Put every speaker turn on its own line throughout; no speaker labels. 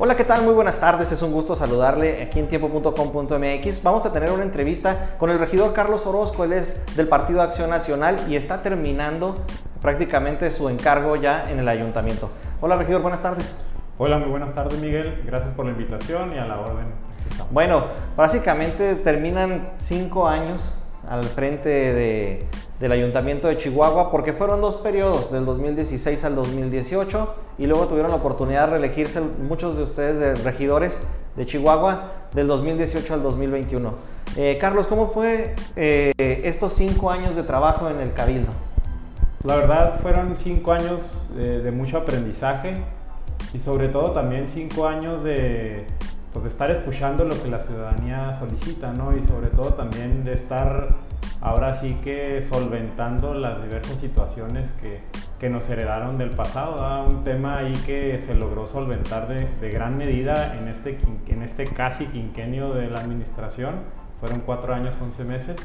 Hola, ¿qué tal? Muy buenas tardes. Es un gusto saludarle aquí en tiempo.com.mx. Vamos a tener una entrevista con el regidor Carlos Orozco. Él es del Partido Acción Nacional y está terminando prácticamente su encargo ya en el ayuntamiento. Hola, regidor, buenas tardes.
Hola, muy buenas tardes, Miguel. Gracias por la invitación y a la orden.
Bueno, básicamente terminan cinco años al frente de, del Ayuntamiento de Chihuahua porque fueron dos periodos, del 2016 al 2018, y luego tuvieron la oportunidad de reelegirse muchos de ustedes de regidores de Chihuahua del 2018 al 2021. Eh, Carlos, ¿cómo fue eh, estos cinco años de trabajo en el Cabildo?
La verdad fueron cinco años eh, de mucho aprendizaje y sobre todo también cinco años de, pues estar escuchando lo que la ciudadanía solicita, ¿no? Y sobre todo también de estar ahora sí que solventando las diversas situaciones que, que nos heredaron del pasado. Un tema ahí que se logró solventar de, de, gran medida en este, en este casi quinquenio de la administración. Fueron cuatro años, once meses.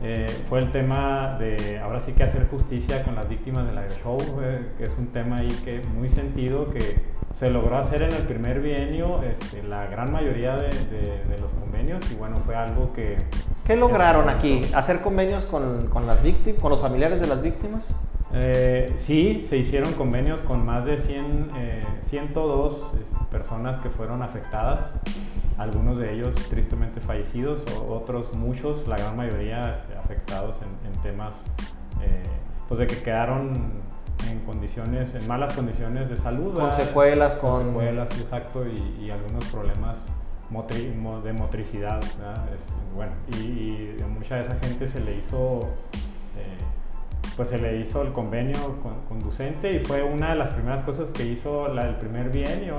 Eh, fue el tema de ahora sí que hacer justicia con las víctimas del air show, eh, que es un tema ahí que muy sentido que se logró hacer en el primer bienio este, la gran mayoría de, de, los convenios y bueno, fue algo que...
¿Qué lograron aquí? ¿Hacer convenios con, con las víctimas, con los familiares de las víctimas?
Eh, sí, se hicieron convenios con más de 100, eh, 102 este, personas que fueron afectadas, algunos de ellos tristemente fallecidos, otros muchos, la gran mayoría este, afectados en, en temas eh, pues de que quedaron en condiciones, en malas condiciones de salud.
Con secuelas, con...
con secuelas, exacto, y, y algunos problemas motri de motricidad. Este, bueno, y, y, a mucha de esa gente se le hizo, eh, pues se le hizo el convenio conducente y fue una de las primeras cosas que hizo la, el primer bienio.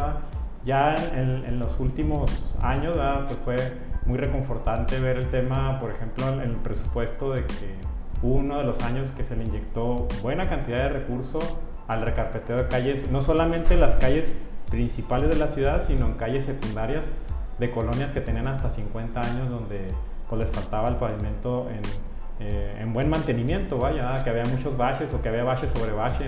Ya en, en, los últimos años, pues fue muy reconfortante ver el tema, por ejemplo, en el presupuesto de que uno de los años que se le inyectó buena cantidad de recursos al recarpeteo de calles, no solamente las calles principales de la ciudad, sino en calles secundarias de colonias que tenían hasta 50 años donde pues, les faltaba el pavimento en, eh, en buen mantenimiento, vaya, que había muchos baches o que había baches sobre bache.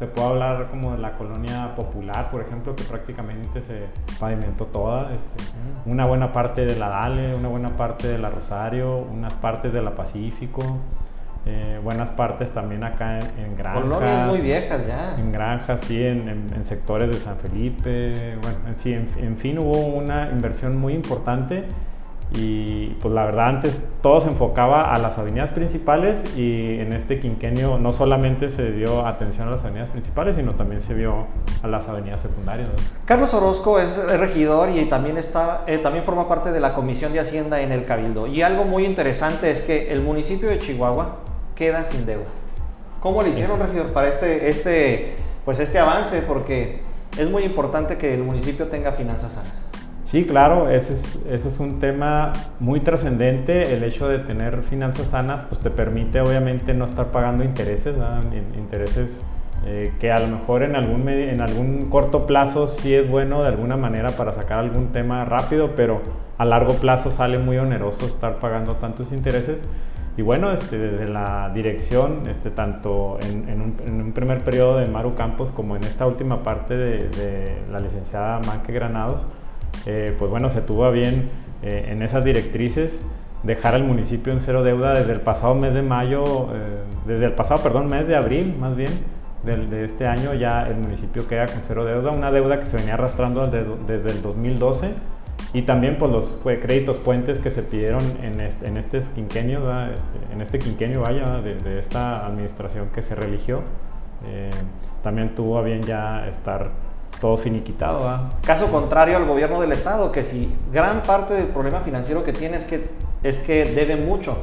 Te puedo hablar como de la colonia popular, por ejemplo, que prácticamente se pavimentó toda. Este, una buena parte de la Dale, una buena parte de la Rosario, unas partes de la Pacífico. Eh, buenas partes también acá en, en granjas.
Colonias muy viejas ya.
En granjas, sí, en, en, en sectores de San Felipe. Bueno, sí, en, fin, hubo una inversión muy importante y pues la verdad antes todo se enfocaba a las avenidas principales y en este quinquenio no solamente se dio atención a las avenidas principales, sino también se vio a las avenidas secundarias. ¿no?
Carlos Orozco es regidor y también, está, eh, también forma parte de la Comisión de Hacienda en el Cabildo. Y algo muy interesante es que el municipio de Chihuahua queda sin deuda. ¿Cómo le hicieron, regidor, para este, este, pues este avance? Porque es muy importante que el municipio tenga finanzas sanas.
Sí, claro, ese es, ese es un tema muy trascendente. El hecho de tener finanzas sanas pues te permite obviamente no estar pagando intereses, ¿verdad? intereses eh, que a lo mejor en algún, en algún corto plazo sí es bueno de alguna manera para sacar algún tema rápido, pero a largo plazo sale muy oneroso estar pagando tantos intereses. Y bueno, este, desde la dirección, este, tanto en, en, un, en, un, primer periodo de Maru Campos como en esta última parte de, de la licenciada Manque Granados, eh, pues bueno, se tuvo a bien eh, en esas directrices dejar al municipio en cero deuda desde el pasado mes de mayo, eh, desde el pasado, perdón, mes de abril más bien, de, de, este año ya el municipio queda con cero deuda, una deuda que se venía arrastrando desde, el 2012 y también por pues, los créditos puentes que se pidieron en este, en este quinquenio, este, en este quinquenio vaya, de, esta administración que se religió, también tuvo a bien ya estar todo finiquitado. ¿eh?
Caso contrario al gobierno del estado, que si gran parte del problema financiero que tiene es que, es que debe mucho,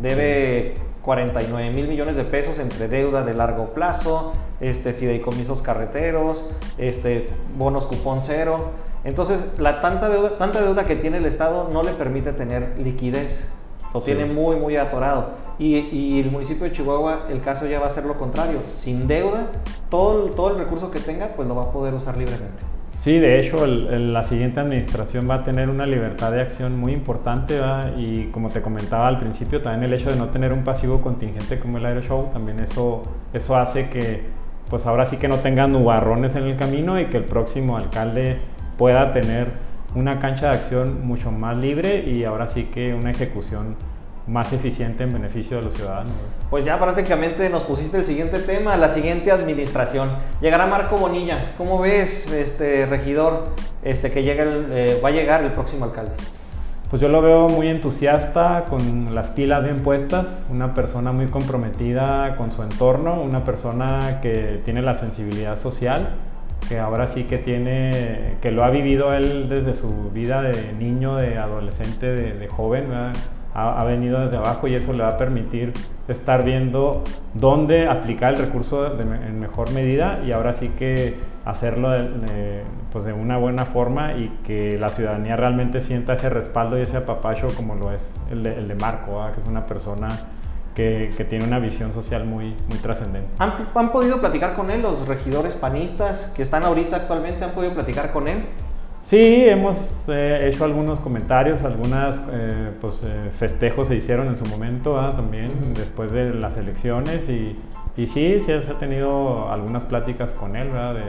debe 49 mil millones de pesos entre deuda de largo plazo, este, fideicomisos carreteros, este, bonos cupón cero. Entonces, la tanta deuda, tanta deuda que tiene el Estado no le permite tener liquidez. Lo sí. tiene muy, muy atorado. Y, y, el municipio de Chihuahua, el caso ya va a ser lo contrario. Sin deuda, todo todo el recurso que tenga, pues lo va a poder usar libremente.
Sí, de hecho, el, el, la siguiente administración va a tener una libertad de acción muy importante ¿verdad? y como te comentaba al principio, también el hecho de no tener un pasivo contingente como el Aero Show, también eso, eso hace que, pues ahora sí que no tengan nubarrones en el camino y que el próximo alcalde pueda tener una cancha de acción mucho más libre y ahora sí que una ejecución más eficiente en beneficio de los ciudadanos.
Pues ya prácticamente nos pusiste el siguiente tema, la siguiente administración. Llegará Marco Bonilla. ¿Cómo ves, este regidor, este que llega eh, va a llegar el próximo alcalde?
Pues yo lo veo muy entusiasta, con las pilas bien puestas, una persona muy comprometida con su entorno, una persona que tiene la sensibilidad social, que ahora sí que tiene, que lo ha vivido él desde su vida de niño, de adolescente, de, joven, ha, venido desde abajo y eso le va a permitir estar viendo dónde aplicar el recurso en mejor medida y ahora sí que hacerlo de, pues de una buena forma y que la ciudadanía realmente sienta ese respaldo y ese apapacho como lo es el de, el de Marco, que es una persona que, que, tiene una visión social muy, muy trascendente.
¿Han, ¿Han, podido platicar con él los regidores panistas que están ahorita actualmente? ¿Han podido platicar con él?
Sí, hemos eh, hecho algunos comentarios, algunos eh, pues, eh, festejos se hicieron en su momento también después de las elecciones y, y, sí, sí se ha tenido algunas pláticas con él, ¿verdad? De,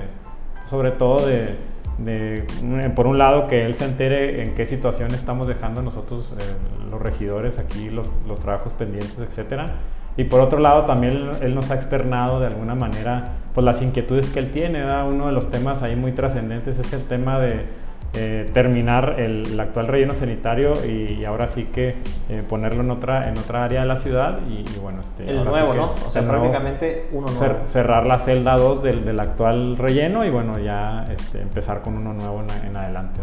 sobre todo de, de, por un lado, que él se entere en qué situación estamos dejando nosotros los regidores aquí, los, los trabajos pendientes, etcétera y por otro lado, también él nos ha externado de alguna manera pues, las inquietudes que él tiene. Uno de los temas ahí muy trascendentes es el tema de eh, terminar el, actual relleno sanitario y, ahora sí que eh, ponerlo en otra, en otra área de la ciudad. Y, bueno, este,
el nuevo, ¿no? O sea, prácticamente uno nuevo.
cerrar la celda 2 del, del, actual relleno y bueno, ya este, empezar con uno nuevo en, adelante.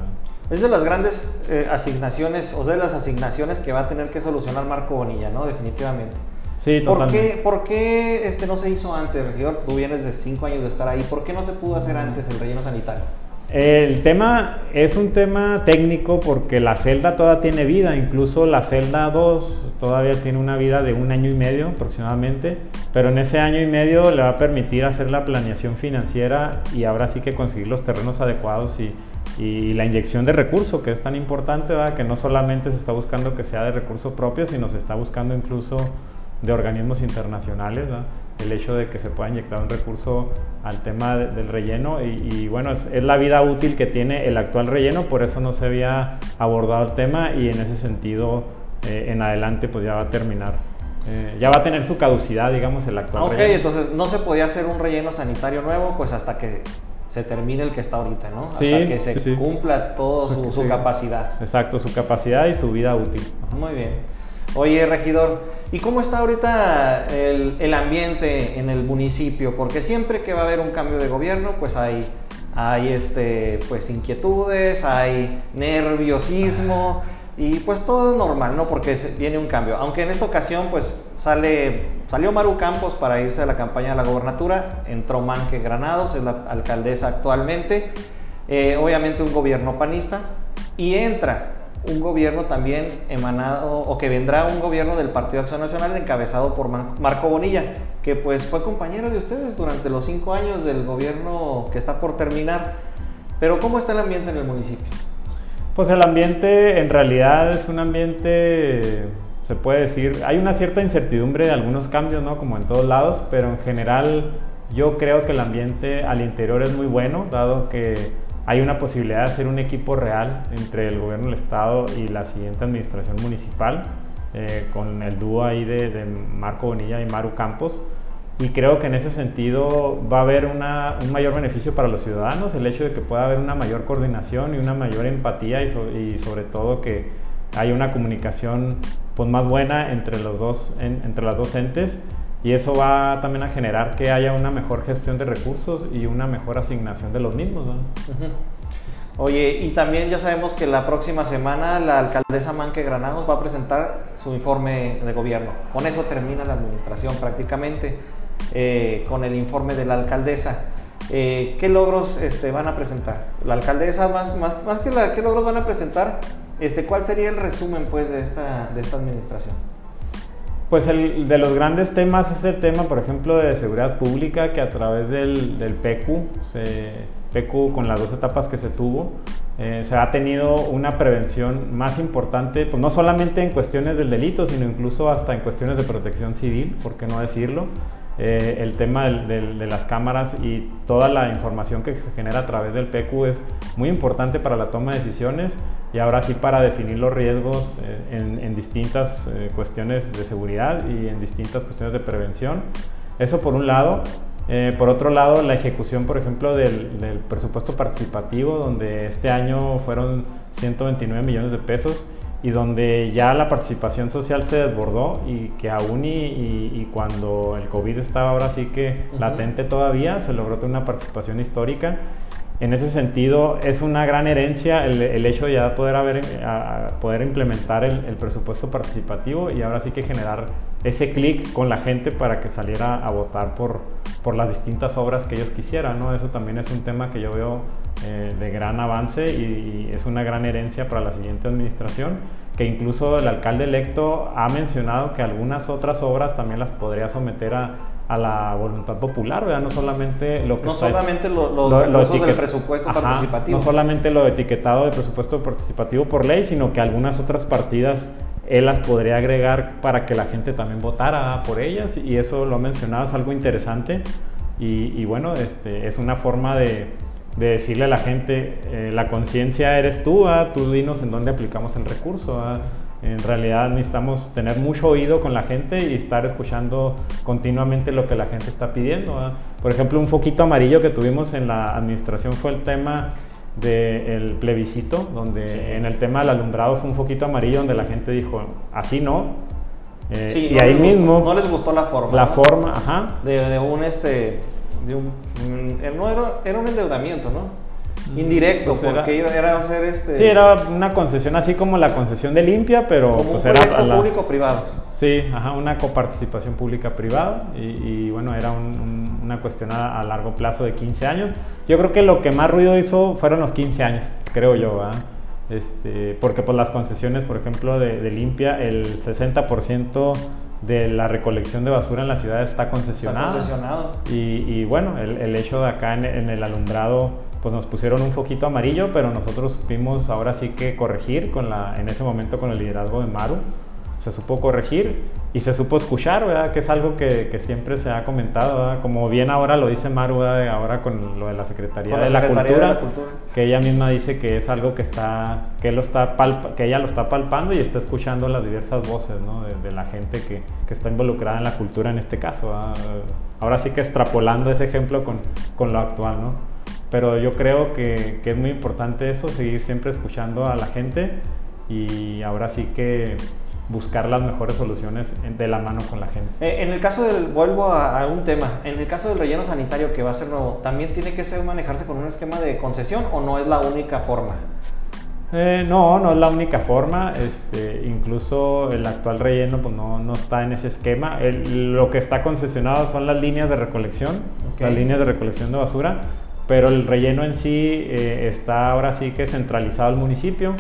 Es de las grandes eh, asignaciones, o de las asignaciones que va a tener que solucionar Marco Bonilla, ¿no? Definitivamente.
Sí,
totalmente. ¿Por qué, este, no se hizo antes, regidor? Tú vienes de cinco años de estar ahí. ¿Por qué no se pudo hacer antes el relleno sanitario?
El tema es un tema técnico porque la celda todavía tiene vida, incluso la celda 2 todavía tiene una vida de un año y medio aproximadamente, pero en ese año y medio le va a permitir hacer la planeación financiera y ahora sí que conseguir los terrenos adecuados y, y la inyección de recursos, que es tan importante, que no solamente se está buscando que sea de recursos propios, sino se está buscando incluso de organismos internacionales, el hecho de que se pueda inyectar un recurso al tema del relleno y, bueno, es, la vida útil que tiene el actual relleno, por eso no se había abordado el tema y en ese sentido eh, en adelante pues ya va a terminar. Eh, ya va a tener su caducidad, digamos, el actual
Ok, entonces no se podía hacer un relleno sanitario nuevo pues hasta que se termine el que está ahorita, ¿no? hasta que se cumpla toda su, su capacidad.
Exacto, su capacidad y su vida útil.
Muy bien. Oye, regidor, ¿y cómo está ahorita el, ambiente en el municipio? Porque siempre que va a haber un cambio de gobierno, pues hay, hay este, pues inquietudes, hay nerviosismo y pues todo es normal, ¿no? Porque viene un cambio. Aunque en esta ocasión, pues sale, salió Maru Campos para irse a la campaña de la gobernatura, entró Manque Granados, es la alcaldesa actualmente, eh, obviamente un gobierno panista, y entra un gobierno también emanado o que vendrá un gobierno del Partido Acción Nacional encabezado por Marco Bonilla, que pues fue compañero de ustedes durante los cinco años del gobierno que está por terminar. Pero ¿cómo está el ambiente en el municipio?
Pues el ambiente en realidad es un ambiente, se puede decir, hay una cierta incertidumbre de algunos cambios, ¿no? Como en todos lados, pero en general yo creo que el ambiente al interior es muy bueno, dado que hay una posibilidad de hacer un equipo real entre el gobierno del estado y la siguiente administración municipal, eh, con el dúo ahí de, Marco Bonilla y Maru Campos. Y creo que en ese sentido va a haber un mayor beneficio para los ciudadanos, el hecho de que pueda haber una mayor coordinación y una mayor empatía y, y sobre todo que haya una comunicación pues, más buena entre, los dos, entre las dos entes y eso va también a generar que haya una mejor gestión de recursos y una mejor asignación de los mismos.
Oye, y también ya sabemos que la próxima semana la alcaldesa Manque Granados va a presentar su informe de gobierno. Con eso termina la administración prácticamente, eh, con el informe de la alcaldesa. Eh, ¿Qué logros este, van a presentar? La alcaldesa, más, más, más que la, ¿qué logros van a presentar? Este, ¿Cuál sería el resumen pues, de, esta, de esta administración?
Pues el de los grandes temas es el tema, por ejemplo, de seguridad pública, que a través del, PECU, PECU con las dos etapas que se tuvo, eh, se ha tenido una prevención más importante, pues no solamente en cuestiones del delito, sino incluso hasta en cuestiones de protección civil, por qué no decirlo. Eh, el tema de las cámaras y toda la información que se genera a través del PQ es muy importante para la toma de decisiones y ahora sí para definir los riesgos eh, en, distintas eh, cuestiones de seguridad y en distintas cuestiones de prevención. Eso por un lado. por otro lado, la ejecución, por ejemplo, del, del, presupuesto participativo, donde este año fueron 129 millones de pesos y donde ya la participación social se desbordó y que aún y, cuando el COVID estaba ahora sí que latente todavía, se logró tener una participación histórica. En ese sentido, es una gran herencia el, hecho de ya poder, haber, poder implementar el, presupuesto participativo y ahora sí que generar ese clic con la gente para que saliera a votar por, por las distintas obras que ellos quisieran. ¿no? Eso también es un tema que yo veo eh, de gran avance y, es una gran herencia para la siguiente administración, que incluso el alcalde electo ha mencionado que algunas otras obras también las podría someter a, a la voluntad popular, ¿verdad? No solamente lo que
No solamente lo, del presupuesto participativo.
No solamente lo etiquetado de presupuesto participativo por ley, sino que algunas otras partidas él las podría agregar para que la gente también votara por ellas y eso lo es algo interesante y, y bueno, este, es una forma de de decirle a la gente, eh, la conciencia eres tú, tú dinos en dónde aplicamos el recurso. En realidad necesitamos tener mucho oído con la gente y estar escuchando continuamente lo que la gente está pidiendo. Por ejemplo, un foquito amarillo que tuvimos en la administración fue el tema del plebiscito, donde en el tema del alumbrado fue un foquito amarillo donde la gente dijo, así no.
Eh, y ahí mismo... no les gustó la forma.
La forma, ajá.
De, de un este de un, mm, no era, era un endeudamiento, ¿no? Mm, Indirecto, pues porque era, era, hacer este...
Sí, era una concesión así como la concesión de limpia, pero
como
pues
un era... público-privado.
Sí, ajá, una coparticipación pública-privada y, bueno, era una cuestión a, largo plazo de 15 años. Yo creo que lo que más ruido hizo fueron los 15 años, creo yo, ¿verdad? Este, porque pues las concesiones, por ejemplo, de, de limpia, el 60% de la recolección de basura en la ciudad está concesionada.
Está concesionado.
Y, bueno, el, hecho de acá en, en, el alumbrado, pues nos pusieron un foquito amarillo, pero nosotros supimos ahora sí que corregir con la, en ese momento con el liderazgo de Maru se supo corregir y se supo escuchar, ¿verdad? Que es algo que, que siempre se ha comentado, ¿verdad? Como bien ahora lo dice Maru, ¿verdad? Ahora con lo de la Secretaría, de, la Cultura, que ella misma dice que es algo que está, que, lo está que ella lo está palpando y está escuchando las diversas voces, ¿no? De, la gente que, que, está involucrada en la cultura en este caso, Ahora sí que extrapolando ese ejemplo con, con lo actual, ¿no? Pero yo creo que, que es muy importante eso, seguir siempre escuchando a la gente y ahora sí que buscar las mejores soluciones de la mano con la gente.
Eh, en el caso del, vuelvo a, un tema, en el caso del relleno sanitario que va a ser nuevo, ¿también tiene que ser manejarse con un esquema de concesión o no es la única forma?
Eh, no, no es la única forma. Este, incluso el actual relleno pues, no, no está en ese esquema. lo que está concesionado son las líneas de recolección, las líneas de recolección de basura, pero el relleno en sí eh, está ahora sí que centralizado al municipio.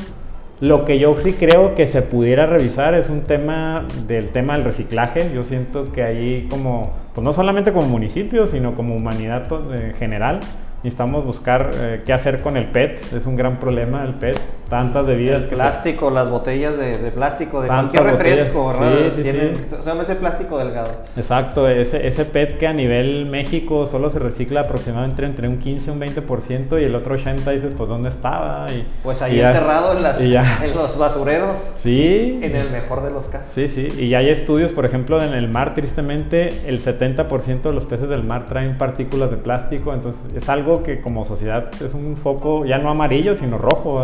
Lo que yo sí creo que se pudiera revisar es un tema del tema del reciclaje. Yo siento que ahí como, pues no solamente como municipio, sino como humanidad pues, en general, necesitamos buscar eh, qué hacer con el PET. Es un gran problema el PET. Tantas bebidas
el que plástico, las botellas de, plástico, de cualquier refresco, ¿verdad? Sí, sí, sí. Son ese plástico delgado.
Exacto, ese, ese PET que a nivel México solo se recicla aproximadamente entre un 15 y un 20% y el otro 80 dices, pues ¿dónde estaba? Y,
pues ahí enterrado en, las, en los basureros.
Sí.
En el mejor de los casos.
Sí, sí. Y ya hay estudios, por ejemplo, en el mar, tristemente, el 70% de los peces del mar traen partículas de plástico. Entonces es algo que como sociedad es un foco ya no amarillo, sino rojo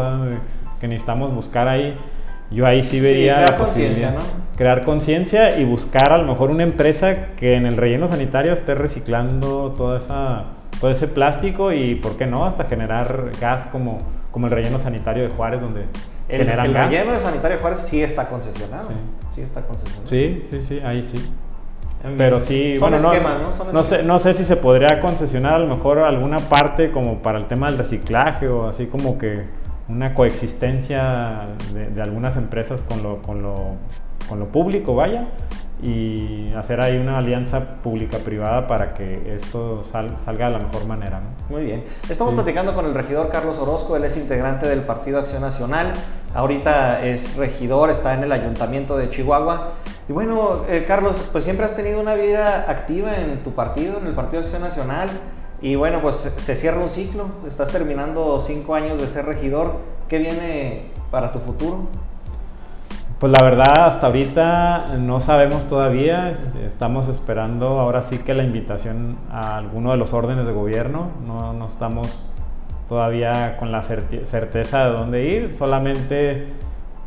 que necesitamos buscar ahí. Yo ahí sí vería
crear la posibilidad. ¿no?
Crear conciencia y buscar a lo mejor una empresa que en el relleno sanitario esté reciclando toda esa, todo ese plástico y, ¿por qué no?, hasta generar gas como, como el relleno sanitario de Juárez, donde
el,
generan
el relleno sanitario de Juárez sí está concesionado. Sí, sí está concesionado.
Sí, sí, sí, ahí sí. Pero sí, bueno, no, ¿no? sé, no sé si se podría concesionar a lo mejor alguna parte como para el tema del reciclaje o así como que una coexistencia de, algunas empresas con lo, con, lo, con lo público, vaya, y hacer ahí una alianza pública-privada para que esto salga de la mejor manera.
Muy bien. Estamos platicando con el regidor Carlos Orozco, él es integrante del Partido Acción Nacional, ahorita es regidor, está en el Ayuntamiento de Chihuahua. Y bueno, eh, Carlos, pues siempre has tenido una vida activa en tu partido, en el Partido de Acción Nacional. Y bueno, pues se cierra un ciclo. Estás terminando cinco años de ser regidor. ¿Qué viene para tu futuro?
Pues la verdad, hasta ahorita no sabemos todavía. Estamos esperando ahora sí que la invitación a alguno de los órdenes de gobierno. No, no estamos todavía con la certeza de dónde ir. Solamente,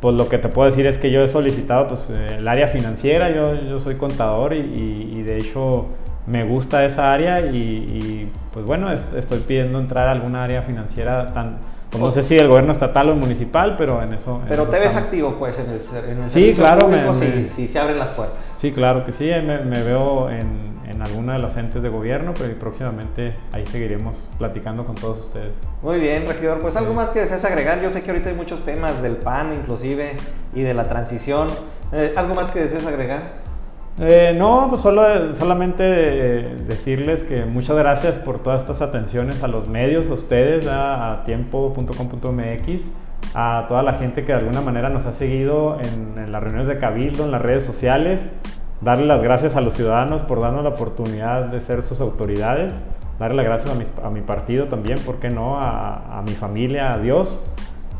pues lo que te puedo decir es que yo he solicitado pues, el área financiera. Yo, yo soy contador y, y, de hecho me gusta esa área y, y pues bueno, estoy pidiendo entrar a alguna área financiera tan pues no sé si el gobierno estatal o municipal, pero en eso.
pero te ves activo, pues, en el, en el
sí, claro,
público, si, se abren las puertas.
Sí, claro que sí. Me, me veo en, en, alguna de las entes de gobierno, pero próximamente ahí seguiremos platicando con todos ustedes.
Muy bien, regidor. Pues algo más que deseas agregar. Yo sé que ahorita hay muchos temas del PAN, inclusive, y de la transición. Eh, ¿Algo más que deseas agregar?
Eh, no, pues solo, solamente eh, decirles que muchas gracias por todas estas atenciones a los medios, a ustedes, a, tiempo.com.mx, a toda la gente que de alguna manera nos ha seguido en, las reuniones de Cabildo, en las redes sociales. Darle las gracias a los ciudadanos por darnos la oportunidad de ser sus autoridades. Darle las gracias a mi, partido también, ¿por qué no? A, mi familia, a Dios.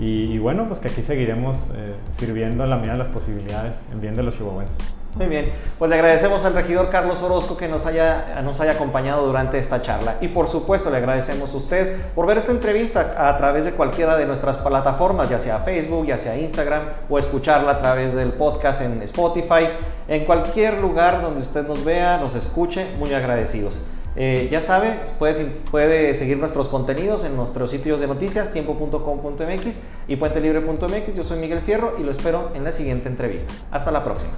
Y, bueno, pues que aquí seguiremos eh, sirviendo en la medida de las posibilidades en bien de los chihuahuenses.
Muy bien, pues le agradecemos al regidor Carlos Orozco que nos haya, nos haya acompañado durante esta charla. Y por supuesto le agradecemos a usted por ver esta entrevista a través de cualquiera de nuestras plataformas, ya sea Facebook, ya sea Instagram, o escucharla a través del podcast en Spotify. En cualquier lugar donde usted nos vea, nos escuche, muy agradecidos. Eh, ya sabe, puede, puede seguir nuestros contenidos en nuestros sitios de noticias, tiempo.com.mx y puentelibre.mx. Yo soy Miguel Fierro y lo espero en la siguiente entrevista. Hasta la próxima.